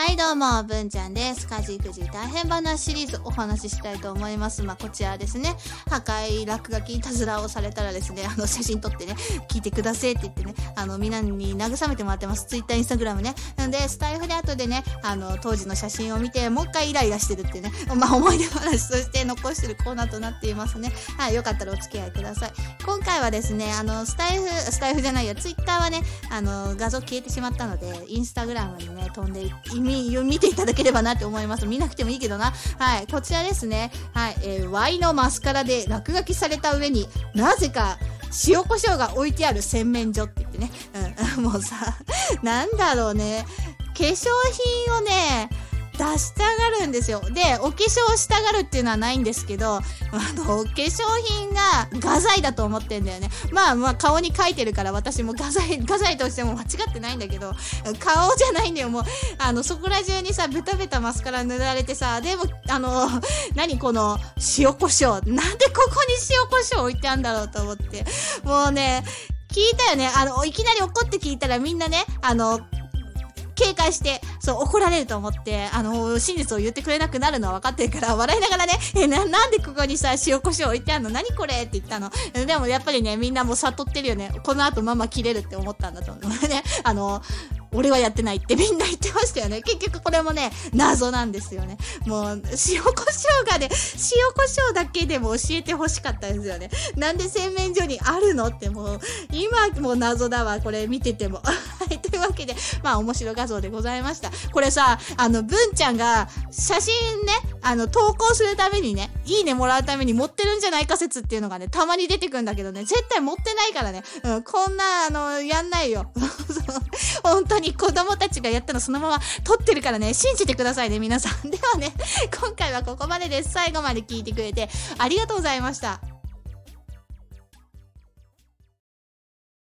はいどうも、文ちゃんです。家事育児大変話シリーズお話ししたいと思います。まあ、こちらですね、破壊、落書き、いたずらをされたらですね、あの、写真撮ってね、聞いてくださいって言ってね、あの、みんなに慰めてもらってます。ツイッター、インスタグラムね。なんで、スタイフで後でね、あの、当時の写真を見て、もう一回イライラしてるってね、まあ、思い出話として残してるコーナーとなっていますね。はい、よかったらお付き合いください。今回はですね、あの、スタイフ、スタイフじゃないや、ツイッターはね、あの、画像消えてしまったので、インスタグラムにね、飛んで、見、見ていただければなって思います。見なくてもいいけどな。はい、こちらですね。はい、えー、Y のマスカラで落書きされた上になぜか、塩コショウが置いてある洗面所って言ってね。うん、もうさ、なんだろうね。化粧品をね、出したがるんですよ。で、お化粧したがるっていうのはないんですけど、あの、お化粧品が画材だと思ってんだよね。まあまあ顔に書いてるから私も画材、画材としても間違ってないんだけど、顔じゃないんだよ。もう、あの、そこら中にさ、ベタベタマスカラ塗られてさ、でも、あの、何この塩コショウ。なんでここに塩コショウ置いてあんだろうと思って。もうね、聞いたよね。あの、いきなり怒って聞いたらみんなね、あの、警戒して、そう、怒られると思って、あの、真実を言ってくれなくなるのは分かってるから、笑いながらね、え、な、なんでここにさ、塩コショウ置いてあるの？何これ？って言ったの。でもやっぱりね、みんなもう悟ってるよね。この後ママ切れるって思ったんだと思う。ね、あの、俺はやってないってみんな言ってましたよね。結局これもね、謎なんですよね。もう、塩コショウがね、塩コショウだけでも教えてほしかったですよね。なんで洗面所にあるのってもう、今もう謎だわ、これ見てても。はい、というわけで、まあ面白画像でございました。これさ、あの、文ちゃんが写真ね、あの、投稿するためにね、いいねもらうために持ってるんじゃないか説っていうのがね、たまに出てくんだけどね、絶対持ってないからね、うん、こんな、あの、やんないよ。に子供たちがやったのそのまま撮ってるからね、信じてくださいね、皆さん。ではね、今回はここまでです。最後まで聞いてくれてありがとうございました。